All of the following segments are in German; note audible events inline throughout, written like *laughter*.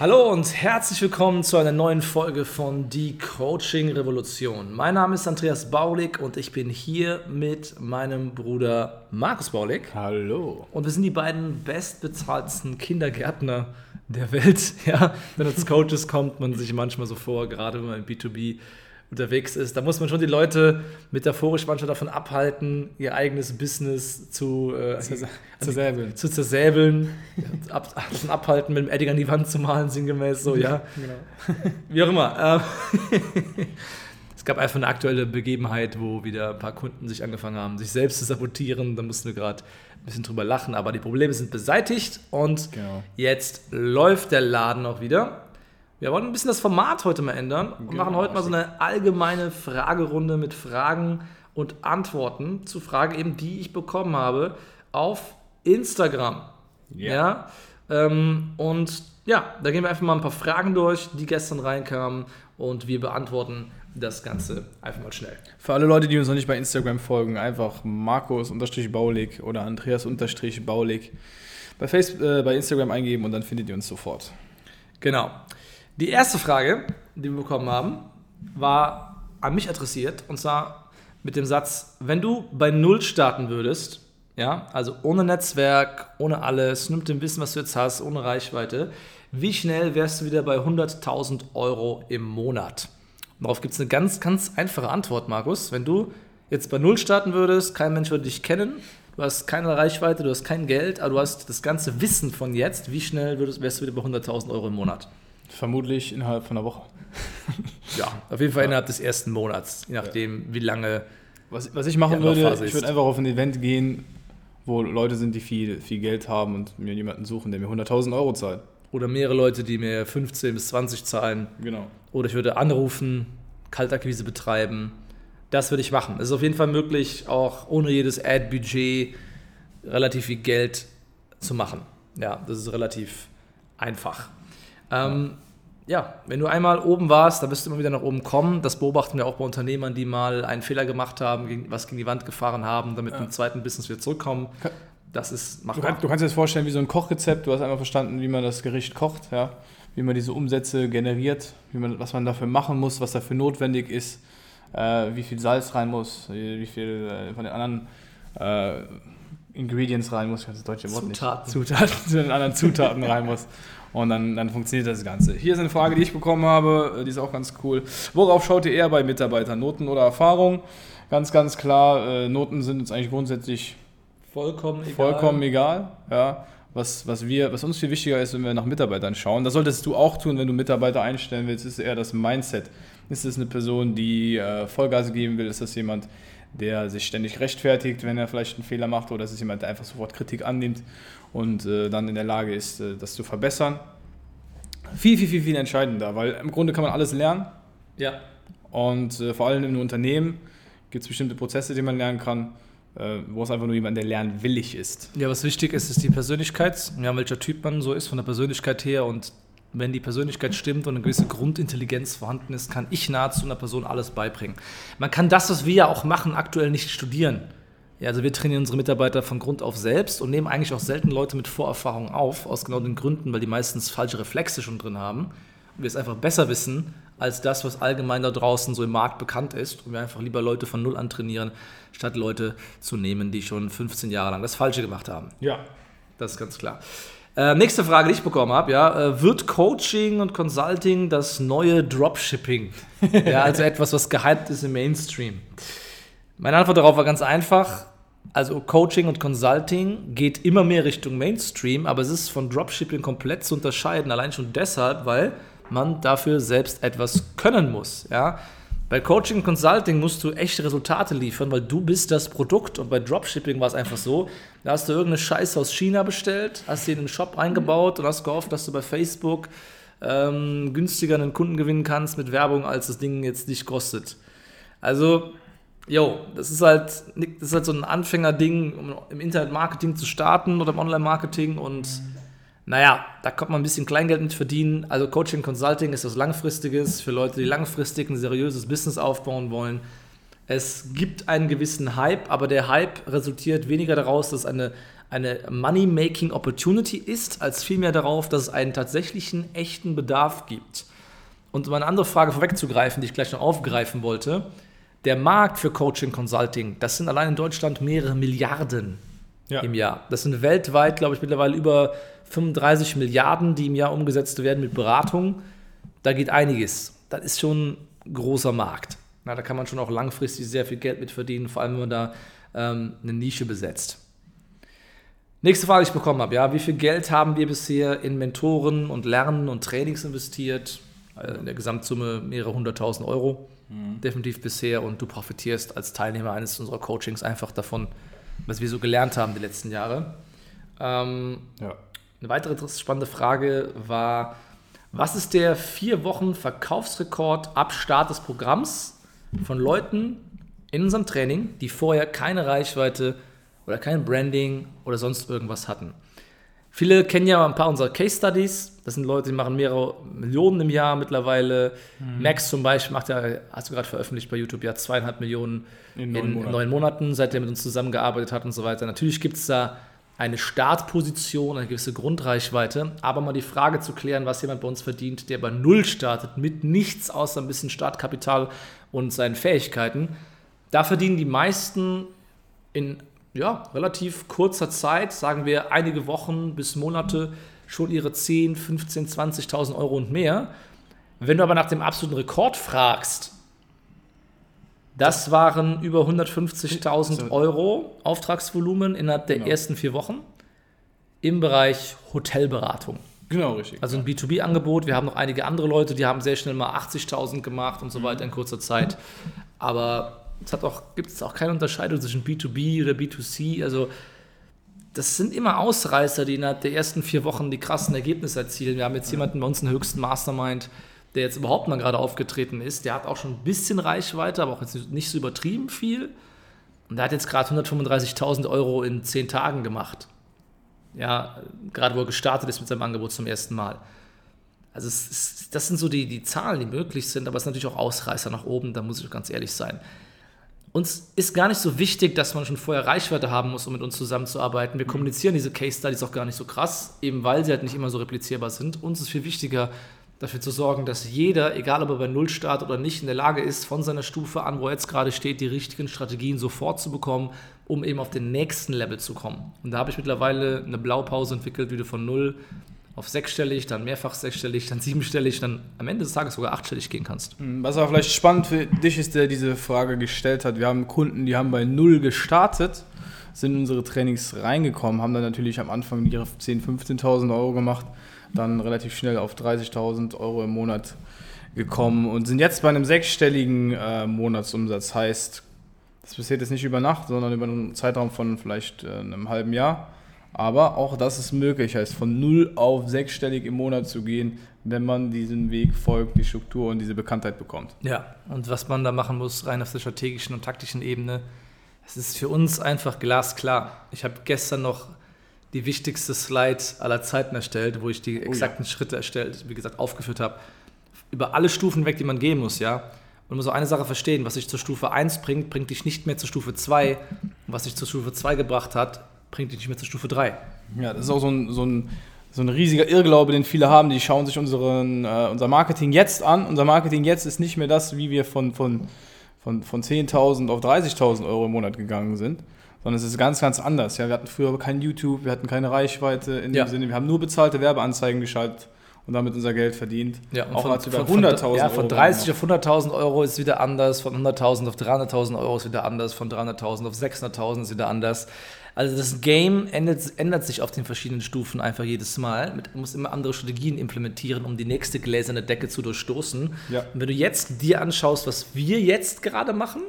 Hallo und herzlich willkommen zu einer neuen Folge von Die Coaching Revolution. Mein Name ist Andreas Baulig und ich bin hier mit meinem Bruder Markus Baulig. Hallo. Und wir sind die beiden bestbezahlten Kindergärtner der Welt. *laughs* Ja, wenn es Coaches kommt, man sich manchmal so vor, gerade wenn man im B2B unterwegs ist. Da muss man schon die Leute metaphorisch manchmal davon abhalten, ihr eigenes Business zu äh, zersäbeln. Zu zersäbeln, ab, davon abhalten, mit dem Edding an die Wand zu malen, sinngemäß so, ja. *laughs* Genau. Wie auch immer. Ähm, *laughs* es gab einfach eine aktuelle Begebenheit, wo wieder ein paar Kunden sich angefangen haben, sich selbst zu sabotieren. Da mussten wir gerade ein bisschen drüber lachen, aber die Probleme sind beseitigt und genau. jetzt läuft der Laden auch wieder. Wir wollen ein bisschen das Format heute mal ändern und genau. machen heute mal so eine allgemeine Fragerunde mit Fragen und Antworten zu Fragen eben, die ich bekommen habe auf Instagram. Yeah. Ja. Ähm, und ja, da gehen wir einfach mal ein paar Fragen durch, die gestern reinkamen und wir beantworten das Ganze einfach mal schnell. Für alle Leute, die uns noch nicht bei Instagram folgen, einfach Markus-Baulig oder Andreas-Baulig bei, äh, bei Instagram eingeben und dann findet ihr uns sofort. Genau. Die erste Frage, die wir bekommen haben, war an mich adressiert und zwar mit dem Satz: Wenn du bei Null starten würdest, ja, also ohne Netzwerk, ohne alles, nur dem Wissen, was du jetzt hast, ohne Reichweite, wie schnell wärst du wieder bei 100.000 Euro im Monat? Und darauf gibt es eine ganz, ganz einfache Antwort, Markus. Wenn du jetzt bei Null starten würdest, kein Mensch würde dich kennen, du hast keine Reichweite, du hast kein Geld, aber du hast das ganze Wissen von jetzt, wie schnell würdest, wärst du wieder bei 100.000 Euro im Monat? Vermutlich innerhalb von einer Woche. *laughs* ja, auf jeden Fall ja. innerhalb des ersten Monats, je nachdem, ja. wie lange. Was, was ich machen würde, ich würde einfach auf ein Event gehen, wo Leute sind, die viel, viel Geld haben und mir jemanden suchen, der mir 100.000 Euro zahlt. Oder mehrere Leute, die mir 15 bis 20 zahlen. Genau. Oder ich würde anrufen, Kaltakquise betreiben. Das würde ich machen. Es ist auf jeden Fall möglich, auch ohne jedes Ad-Budget relativ viel Geld zu machen. Ja, das ist relativ einfach. Ähm, ja, wenn du einmal oben warst, dann wirst du immer wieder nach oben kommen. Das beobachten wir auch bei Unternehmern, die mal einen Fehler gemacht haben, was gegen die Wand gefahren haben, damit ja. im zweiten Business wieder zurückkommen. Das ist machbar. Du, kann, du kannst dir das vorstellen wie so ein Kochrezept. Du hast einmal verstanden, wie man das Gericht kocht, ja? wie man diese Umsätze generiert, wie man, was man dafür machen muss, was dafür notwendig ist, äh, wie viel Salz rein muss, wie viel äh, von den anderen äh, Ingredients rein muss, ich kann das deutsche Wort Zutaten. nicht. Zutaten. *laughs* zu den anderen Zutaten rein muss. *laughs* Und dann, dann funktioniert das Ganze. Hier ist eine Frage, die ich bekommen habe, die ist auch ganz cool. Worauf schaut ihr eher bei Mitarbeitern? Noten oder Erfahrung? Ganz, ganz klar, äh, Noten sind uns eigentlich grundsätzlich vollkommen egal. Vollkommen egal ja. Was, was, wir, was uns viel wichtiger ist, wenn wir nach Mitarbeitern schauen, das solltest du auch tun, wenn du Mitarbeiter einstellen willst, ist eher das Mindset. Ist es eine Person, die äh, Vollgas geben will? Ist das jemand, der sich ständig rechtfertigt, wenn er vielleicht einen Fehler macht? Oder ist es jemand, der einfach sofort Kritik annimmt und äh, dann in der Lage ist, äh, das zu verbessern? Viel, viel, viel, viel entscheidender, weil im Grunde kann man alles lernen. Ja. Und äh, vor allem im Unternehmen gibt es bestimmte Prozesse, die man lernen kann äh, wo es einfach nur jemand, der lernwillig ist. Ja, was wichtig ist, ist die Persönlichkeit, ja, welcher Typ man so ist von der Persönlichkeit her und wenn die Persönlichkeit stimmt und eine gewisse Grundintelligenz vorhanden ist, kann ich nahezu einer Person alles beibringen. Man kann das, was wir ja auch machen, aktuell nicht studieren. Ja, also wir trainieren unsere Mitarbeiter von Grund auf selbst und nehmen eigentlich auch selten Leute mit Vorerfahrung auf, aus genau den Gründen, weil die meistens falsche Reflexe schon drin haben und wir es einfach besser wissen als das, was allgemein da draußen so im Markt bekannt ist und wir einfach lieber Leute von Null an trainieren, statt Leute zu nehmen, die schon 15 Jahre lang das Falsche gemacht haben. Ja. Das ist ganz klar. Äh, nächste Frage, die ich bekommen habe, ja, äh, wird Coaching und Consulting das neue Dropshipping? *laughs* ja, also etwas, was gehypt ist im Mainstream. Meine Antwort darauf war ganz einfach. Also Coaching und Consulting geht immer mehr Richtung Mainstream, aber es ist von Dropshipping komplett zu unterscheiden, allein schon deshalb, weil man dafür selbst etwas können muss. Ja? Bei Coaching und Consulting musst du echte Resultate liefern, weil du bist das Produkt. Und bei Dropshipping war es einfach so, da hast du irgendeine Scheiße aus China bestellt, hast sie in den Shop eingebaut und hast gehofft, dass du bei Facebook ähm, günstiger einen Kunden gewinnen kannst mit Werbung, als das Ding jetzt dich kostet. Also, yo, das ist halt, das ist halt so ein Anfängerding, um im Internet-Marketing zu starten oder im Online-Marketing und naja, da kommt man ein bisschen Kleingeld mit verdienen. Also Coaching Consulting ist was Langfristiges für Leute, die langfristig ein seriöses Business aufbauen wollen. Es gibt einen gewissen Hype, aber der Hype resultiert weniger daraus, dass es eine, eine Money-Making Opportunity ist, als vielmehr darauf, dass es einen tatsächlichen, echten Bedarf gibt. Und um eine andere Frage vorwegzugreifen, die ich gleich noch aufgreifen wollte, der Markt für Coaching Consulting, das sind allein in Deutschland mehrere Milliarden ja. im Jahr. Das sind weltweit, glaube ich, mittlerweile über 35 Milliarden, die im Jahr umgesetzt werden mit Beratung. Da geht einiges. Das ist schon ein großer Markt. Na, da kann man schon auch langfristig sehr viel Geld mit verdienen, vor allem wenn man da ähm, eine Nische besetzt. Nächste Frage, die ich bekommen habe, ja, wie viel Geld haben wir bisher in Mentoren und Lernen und Trainings investiert? Also in der Gesamtsumme mehrere hunderttausend Euro, mhm. definitiv bisher. Und du profitierst als Teilnehmer eines unserer Coachings einfach davon, was wir so gelernt haben die letzten Jahre. Ähm, ja. Eine weitere spannende Frage war, was ist der vier Wochen Verkaufsrekord ab Start des Programms von Leuten in unserem Training, die vorher keine Reichweite oder kein Branding oder sonst irgendwas hatten? Viele kennen ja ein paar unserer Case Studies. Das sind Leute, die machen mehrere Millionen im Jahr mittlerweile. Mhm. Max zum Beispiel macht ja, hast du gerade veröffentlicht bei YouTube, ja zweieinhalb Millionen in neun, in Monaten. neun Monaten, seit er mit uns zusammengearbeitet hat und so weiter. Natürlich gibt es da eine Startposition, eine gewisse Grundreichweite, aber mal die Frage zu klären, was jemand bei uns verdient, der bei Null startet, mit nichts außer ein bisschen Startkapital und seinen Fähigkeiten. Da verdienen die meisten in ja, relativ kurzer Zeit, sagen wir einige Wochen bis Monate, schon ihre 10, 15, 20.000 Euro und mehr. Wenn du aber nach dem absoluten Rekord fragst, das waren über 150.000 Euro Auftragsvolumen innerhalb der genau. ersten vier Wochen im Bereich Hotelberatung. Genau, richtig. Also ein B2B-Angebot. Wir haben noch einige andere Leute, die haben sehr schnell mal 80.000 gemacht und so weiter in kurzer Zeit. Aber es gibt es auch keine Unterscheidung zwischen B2B oder B2C. Also das sind immer Ausreißer, die innerhalb der ersten vier Wochen die krassen Ergebnisse erzielen. Wir haben jetzt jemanden bei uns einen höchsten Mastermind, der jetzt überhaupt mal gerade aufgetreten ist. Der hat auch schon ein bisschen Reichweite, aber auch jetzt nicht so übertrieben viel. Und der hat jetzt gerade 135.000 Euro in zehn Tagen gemacht. Ja, gerade wo er gestartet ist mit seinem Angebot zum ersten Mal. Also ist, das sind so die, die Zahlen, die möglich sind, aber es ist natürlich auch Ausreißer nach oben, da muss ich ganz ehrlich sein. Uns ist gar nicht so wichtig, dass man schon vorher Reichweite haben muss, um mit uns zusammenzuarbeiten. Wir kommunizieren diese Case Studies auch gar nicht so krass, eben weil sie halt nicht immer so replizierbar sind. Uns ist viel wichtiger, dafür zu sorgen, dass jeder, egal ob er bei Null startet oder nicht, in der Lage ist, von seiner Stufe an, wo er jetzt gerade steht, die richtigen Strategien sofort zu bekommen, um eben auf den nächsten Level zu kommen. Und da habe ich mittlerweile eine Blaupause entwickelt, wie du von Null auf sechsstellig, dann mehrfach sechsstellig, dann siebenstellig, dann am Ende des Tages sogar achtstellig gehen kannst. Hm, was auch vielleicht spannend für dich ist, der diese Frage gestellt hat. Wir haben Kunden, die haben bei Null gestartet, sind in unsere Trainings reingekommen, haben dann natürlich am Anfang ihre 10.000, 15.000 Euro gemacht, dann relativ schnell auf 30.000 Euro im Monat gekommen und sind jetzt bei einem sechsstelligen äh, Monatsumsatz. Heißt, das passiert jetzt nicht über Nacht, sondern über einen Zeitraum von vielleicht äh, einem halben Jahr. Aber auch das ist möglich, heißt von null auf sechsstellig im Monat zu gehen, wenn man diesen Weg folgt, die Struktur und diese Bekanntheit bekommt. Ja, und was man da machen muss, rein auf der strategischen und taktischen Ebene, es ist für uns einfach glasklar. Ich habe gestern noch die wichtigste Slide aller Zeiten erstellt, wo ich die exakten oh ja. Schritte erstellt, wie gesagt, aufgeführt habe. Über alle Stufen weg, die man gehen muss, ja. Und man muss so eine Sache verstehen, was dich zur Stufe 1 bringt, bringt dich nicht mehr zur Stufe 2. Und was dich zur Stufe 2 gebracht hat, bringt dich nicht mehr zur Stufe 3. Ja, das ist auch so ein, so ein, so ein riesiger Irrglaube, den viele haben. Die schauen sich unseren, äh, unser Marketing jetzt an. Unser Marketing jetzt ist nicht mehr das, wie wir von, von, von, von 10.000 auf 30.000 Euro im Monat gegangen sind. Sondern es ist ganz, ganz anders. Ja, wir hatten früher kein YouTube, wir hatten keine Reichweite in dem ja. Sinne. Wir haben nur bezahlte Werbeanzeigen geschaltet und damit unser Geld verdient. Ja, und auch von, als wir 100.000 Ja, von 30 auf 100.000 Euro ist wieder anders, von 100.000 auf 300.000 Euro ist wieder anders, von 300.000 auf 600.000 ist wieder anders. Also das Game ändert, ändert sich auf den verschiedenen Stufen einfach jedes Mal. Man muss immer andere Strategien implementieren, um die nächste gläserne Decke zu durchstoßen. Ja. Und wenn du jetzt dir anschaust, was wir jetzt gerade machen,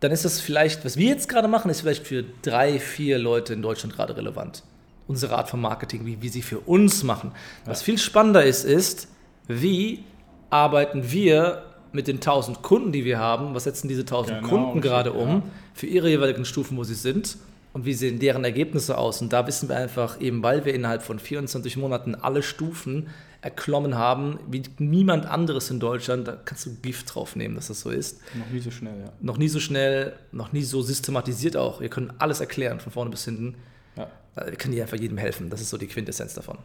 dann ist das vielleicht, was wir jetzt gerade machen, ist vielleicht für drei, vier Leute in Deutschland gerade relevant. Unsere Art von Marketing, wie wir sie für uns machen. Was viel spannender ist, ist, wie arbeiten wir mit den 1000 Kunden, die wir haben, was setzen diese 1000 Genau, Kunden gerade ja. um für ihre jeweiligen Stufen, wo sie sind und wie sehen deren Ergebnisse aus. Und da wissen wir einfach, eben weil wir innerhalb von 24 Monaten alle Stufen erklommen haben, wie niemand anderes in Deutschland, da kannst du Gift drauf nehmen, dass das so ist. Noch nie so schnell, ja. Noch nie so schnell, noch nie so systematisiert auch. Wir können alles erklären, von vorne bis hinten. ja. Also Wir können hier einfach jedem helfen. Das ist so die Quintessenz davon.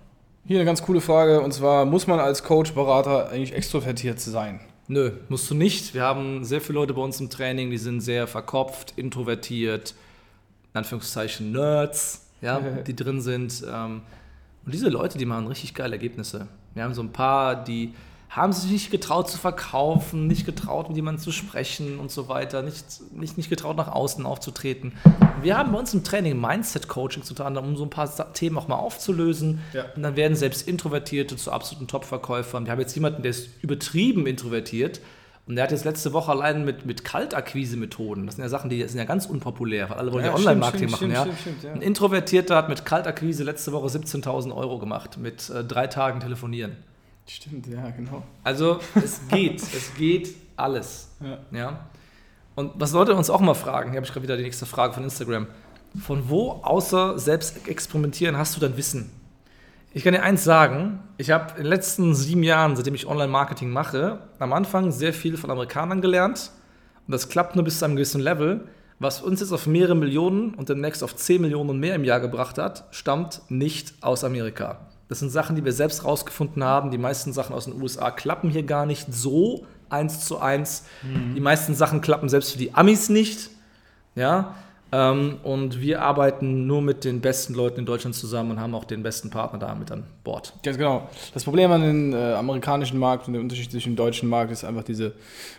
Hier eine ganz coole Frage und zwar: Muss man als Coach, Berater eigentlich extrovertiert sein? Nö, musst du nicht. Wir haben sehr viele Leute bei uns im Training, die sind sehr verkopft, introvertiert, in Anführungszeichen Nerds, ja, *laughs* die drin sind. ähm, Und diese Leute, die machen richtig geile Ergebnisse. Wir haben so ein paar, die haben sich nicht getraut zu verkaufen, nicht getraut, mit jemandem zu sprechen und so weiter, nicht, nicht, nicht getraut, nach außen aufzutreten. Wir haben bei uns im Training Mindset-Coaching unter anderem, um so ein paar Themen auch mal aufzulösen. Ja. Und dann werden selbst Introvertierte zu absoluten Top-Verkäufern. Wir haben jetzt jemanden, der ist übertrieben introvertiert. Und der hat jetzt letzte Woche allein mit, mit Kaltakquise-Methoden, das sind ja Sachen, die sind ja ganz unpopulär, weil alle wollen ja, Ja, Online-Marketing machen. stimmt, ja. stimmt, stimmt, ja. Ein Introvertierter hat mit Kaltakquise letzte Woche 17.000 Euro gemacht, mit äh, drei Tagen telefonieren. Stimmt, ja, genau. Also es geht, *laughs* es geht alles. Ja. Ja. Und was Leute uns auch mal fragen, hier habe ich gerade wieder die nächste Frage von Instagram. Von wo außer selbst experimentieren hast du dein Wissen? Ich kann dir eins sagen, ich habe in den letzten sieben Jahren, seitdem ich Online-Marketing mache, am Anfang sehr viel von Amerikanern gelernt. Und das klappt nur bis zu einem gewissen Level. Was uns jetzt auf mehrere Millionen und demnächst auf 10 Millionen und mehr im Jahr gebracht hat, stammt nicht aus Amerika. Das sind Sachen, die wir selbst rausgefunden haben. Die meisten Sachen aus den USA klappen hier gar nicht so eins zu eins. Die meisten Sachen klappen selbst für die Amis nicht. Ja, ähm, und wir arbeiten nur mit den besten Leuten in Deutschland zusammen und haben auch den besten Partner da mit an Bord. Ganz genau. Das Problem an dem äh, amerikanischen Markt und der Unterschied zwischen dem deutschen Markt ist einfach diese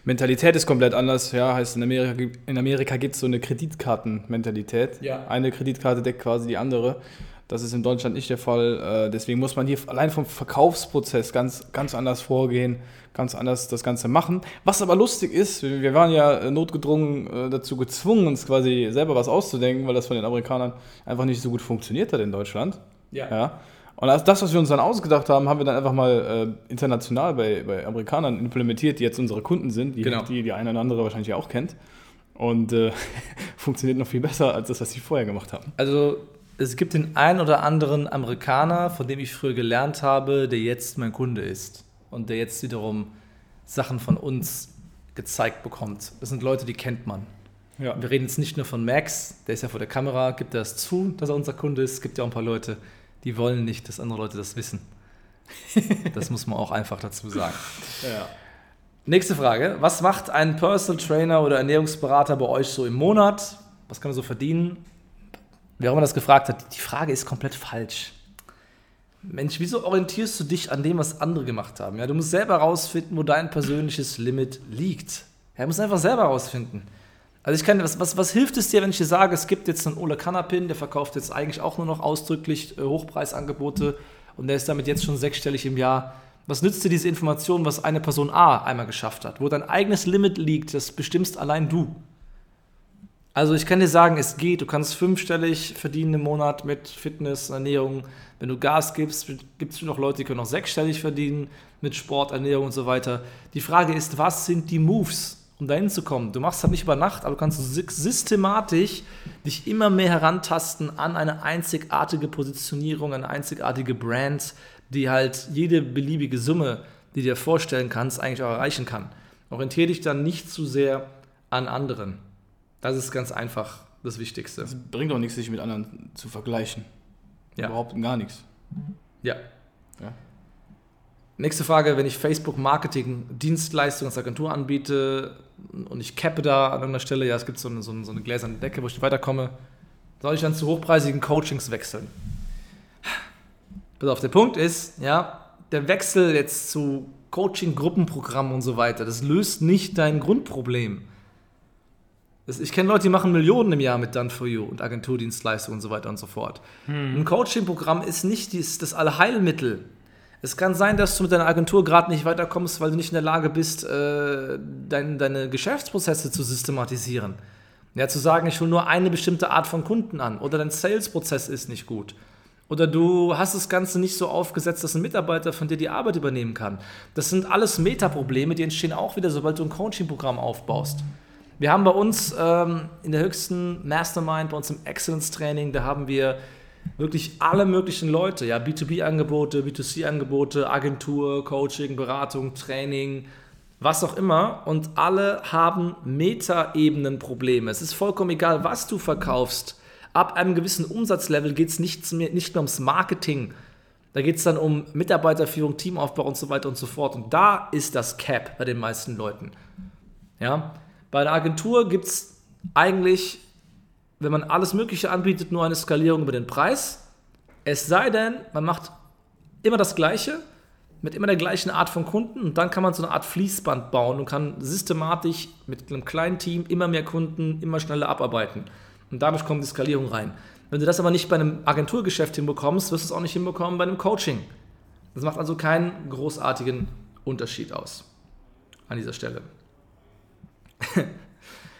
Mentalität ist komplett anders. Ja, heißt in Amerika, gibt- in Amerika gibt es so eine Kreditkartenmentalität. Ja. Eine Kreditkarte deckt quasi die andere. Das ist in Deutschland nicht der Fall. Äh, deswegen muss man hier allein vom Verkaufsprozess ganz, ganz anders vorgehen, ganz anders das Ganze machen. Was aber lustig ist, wir waren ja notgedrungen äh, dazu gezwungen, uns quasi selber was auszudenken, weil das von den Amerikanern einfach nicht so gut funktioniert hat in Deutschland. Ja. Und als das, was wir uns dann ausgedacht haben, haben wir dann einfach mal äh, international bei, bei Amerikanern implementiert, die jetzt unsere Kunden sind, die Genau. die, die eine oder andere wahrscheinlich auch kennt. Und äh, *laughs* funktioniert noch viel besser als das, was sie vorher gemacht haben. Also es gibt den einen oder anderen Amerikaner, von dem ich früher gelernt habe, der jetzt mein Kunde ist und der jetzt wiederum Sachen von uns gezeigt bekommt. Das sind Leute, die kennt man. Ja. Wir reden jetzt nicht nur von Max, der ist ja vor der Kamera, gibt er das zu, dass er unser Kunde ist. Es gibt ja auch ein paar Leute, die wollen nicht, dass andere Leute das wissen. *laughs* Das muss man auch einfach dazu sagen. ja. Nächste Frage. Was macht ein Personal Trainer oder Ernährungsberater bei euch so im Monat? Was kann er so verdienen? Wer auch immer das gefragt hat, die Frage ist komplett falsch. Mensch, wieso orientierst du dich an dem, was andere gemacht haben? Ja, du musst selber herausfinden, wo dein persönliches Limit liegt. Ja, du musst einfach selber herausfinden. Also ich kann, was, was, was hilft es dir, wenn ich dir sage, es gibt jetzt einen Ole Kanapin, der verkauft jetzt eigentlich auch nur noch ausdrücklich äh, Hochpreisangebote und der ist damit jetzt schon sechsstellig im Jahr. Was nützt dir diese Information, was eine Person A einmal geschafft hat? Wo dein eigenes Limit liegt, das bestimmst allein du. Also ich kann dir sagen, es geht. Du kannst fünfstellig verdienen im Monat mit Fitness, Ernährung. Wenn du Gas gibst, gibt es noch Leute, die können auch sechsstellig verdienen mit Sport, Ernährung und so weiter. Die Frage ist, was sind die Moves, um dahin zu kommen? Du machst das nicht über Nacht, aber du kannst sy- systematisch dich immer mehr herantasten an eine einzigartige Positionierung, eine einzigartige Brand, die halt jede beliebige Summe, die du dir vorstellen kannst, eigentlich auch erreichen kann. Orientiere dich dann nicht zu sehr an anderen. Das ist ganz einfach das Wichtigste. Es bringt auch nichts, sich mit anderen zu vergleichen. Ja. Überhaupt gar nichts. Ja. Ja. Nächste Frage, wenn ich Facebook Marketing Dienstleistung als Agentur anbiete und ich cappe da an irgendeiner Stelle, ja, es gibt so eine, so eine, so eine gläserne Decke, wo ich nicht weiterkomme, soll ich dann zu hochpreisigen Coachings wechseln? Pass auf, der Punkt ist, ja, der Wechsel jetzt zu Coaching, Gruppenprogrammen und so weiter, das löst nicht dein Grundproblem. Ich kenne Leute, die machen Millionen im Jahr mit Done for You und Agenturdienstleistungen und so weiter und so fort. Ein Coaching-Programm ist nicht dies, das Allheilmittel. Es kann sein, dass du mit deiner Agentur gerade nicht weiterkommst, weil du nicht in der Lage bist, äh, dein, deine Geschäftsprozesse zu systematisieren. Ja, zu sagen, ich hole nur eine bestimmte Art von Kunden an oder dein Sales-Prozess ist nicht gut. Oder du hast das Ganze nicht so aufgesetzt, dass ein Mitarbeiter von dir die Arbeit übernehmen kann. Das sind alles Metaprobleme, die entstehen auch wieder, sobald du ein Coaching-Programm aufbaust. Wir haben bei uns ähm, in der höchsten Mastermind, bei uns im Excellence-Training, da haben wir wirklich alle möglichen Leute, ja, B2B-Angebote, B2C-Angebote, Agentur, Coaching, Beratung, Training, was auch immer. Und alle haben Metaebenen-Probleme. Es ist vollkommen egal, was du verkaufst. Ab einem gewissen Umsatzlevel geht es nicht nicht mehr ums Marketing. Da geht es dann um Mitarbeiterführung, Teamaufbau und so weiter und so fort. Und da ist das Cap bei den meisten Leuten. Ja? Bei einer Agentur gibt es eigentlich, wenn man alles Mögliche anbietet, nur eine Skalierung über den Preis. Es sei denn, man macht immer das Gleiche, mit immer der gleichen Art von Kunden und dann kann man so eine Art Fließband bauen und kann systematisch mit einem kleinen Team immer mehr Kunden immer schneller abarbeiten. Und dadurch kommt die Skalierung rein. Wenn du das aber nicht bei einem Agenturgeschäft hinbekommst, wirst du es auch nicht hinbekommen bei einem Coaching. Das macht also keinen großartigen Unterschied aus an dieser Stelle.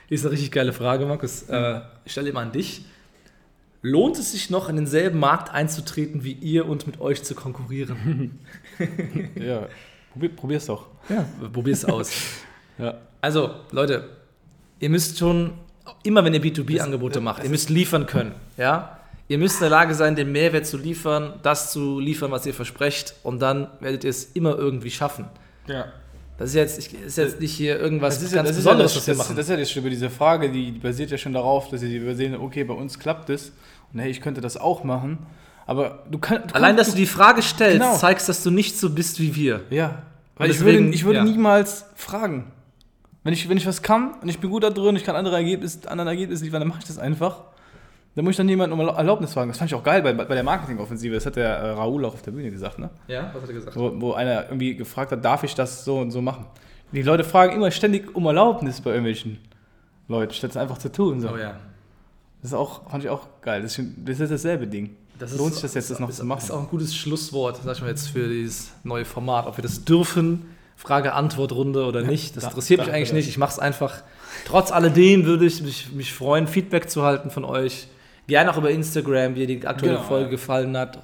Ist eine richtig geile Frage, Markus. Äh, ich stelle immer an dich. Lohnt es sich noch, in denselben Markt einzutreten wie ihr und mit euch zu konkurrieren? *laughs* Ja, probier, probier's doch. Ja, probier's aus. *laughs* Ja. Also, Leute, ihr müsst schon, immer wenn ihr B2B-Angebote macht, ihr müsst liefern können. Ja? Ihr müsst in der Lage sein, den Mehrwert zu liefern, das zu liefern, was ihr versprecht, und dann werdet ihr es immer irgendwie schaffen. ja. Das ist jetzt, ich, ist jetzt nicht hier irgendwas Das ja, ganz das, ja Besonderes, das, was wir das, machen. das ist ja das Schlimme, diese Frage, die basiert ja schon darauf, dass sie übersehen, okay, bei uns klappt es und hey, ich könnte das auch machen, aber du kannst... Allein, dass du die Frage stellst, Genau. zeigst, dass du nicht so bist wie wir. Ja, weil ich deswegen- würde, ich würde ja. niemals fragen. Wenn ich, wenn ich was kann und ich bin gut da drin, ich kann andere Ergebnisse, anderen Ergebnisse liefern, dann mache ich das einfach. Dann muss ich dann jemanden um Erlaubnis fragen. Das fand ich auch geil bei, bei der Marketingoffensive. Das hat der äh, Raoul auch auf der Bühne gesagt, ne? Ja, was hat er gesagt? Wo, wo einer irgendwie gefragt hat, darf ich das so und so machen? Die Leute fragen immer ständig um Erlaubnis bei irgendwelchen Leuten, statt es einfach zu tun. So. Oh ja. Das ist auch, fand ich auch geil. Das ist, das ist dasselbe Ding. Das ist, Lohnt sich das jetzt, das noch ist, zu machen? ist auch ein gutes Schlusswort, sag ich mal jetzt, für dieses neue Format. Ob wir das dürfen, Frage-Antwort-Runde oder nicht, das da- interessiert mich eigentlich nicht. Ich mache es einfach. Trotz alledem würde ich mich, mich freuen, Feedback zu halten von euch. Gerne auch über Instagram, wie dir die aktuelle Genau, Folge gefallen hat.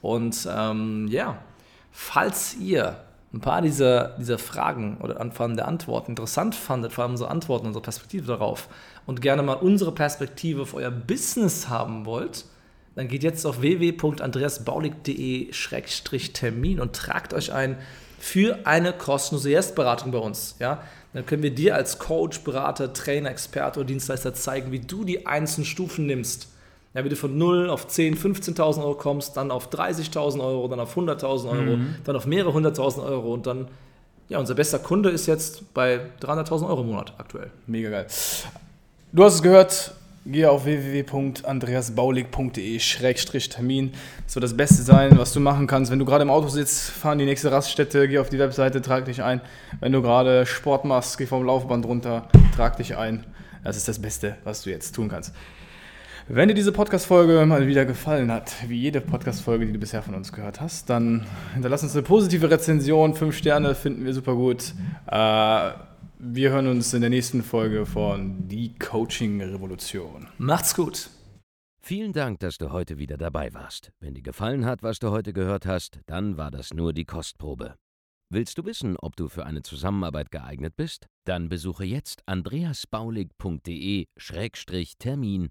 Und ähm, ja, falls ihr ein paar dieser, dieser Fragen oder Anfang der Antworten interessant fandet, vor allem unsere Antworten, unsere Perspektive darauf und gerne mal unsere Perspektive auf euer Business haben wollt, dann geht jetzt auf www.andreasbaulig.de-termin und tragt euch ein für eine kostenlose Erstberatung bei uns. Ja? Dann können wir dir als Coach, Berater, Trainer, Experte oder Dienstleister zeigen, wie du die einzelnen Stufen nimmst. Ja, wie du von 0 auf 10, 15.000 Euro kommst, dann auf 30.000 Euro, dann auf 100.000 Euro, dann auf mehrere hunderttausend Euro und dann, ja, unser bester Kunde ist jetzt bei 300.000 Euro im Monat aktuell. Mega geil. Du hast es gehört. Geh auf www.andreasbaulig.de-termin. Das wird das Beste sein, was du machen kannst. Wenn du gerade im Auto sitzt, fahr in die nächste Raststätte, geh auf die Webseite, trag dich ein. Wenn du gerade Sport machst, geh vom Laufband runter, trag dich ein. Das ist das Beste, was du jetzt tun kannst. Wenn dir diese Podcast-Folge mal wieder gefallen hat, wie jede Podcast-Folge, die du bisher von uns gehört hast, dann hinterlass uns eine positive Rezension. Fünf Sterne finden wir super gut. Äh, wir hören uns in der nächsten Folge von Die Coaching-Revolution. Macht's gut! Vielen Dank, dass du heute wieder dabei warst. Wenn dir gefallen hat, was du heute gehört hast, dann war das nur die Kostprobe. Willst du wissen, ob du für eine Zusammenarbeit geeignet bist? Dann besuche jetzt andreasbaulig.de-termin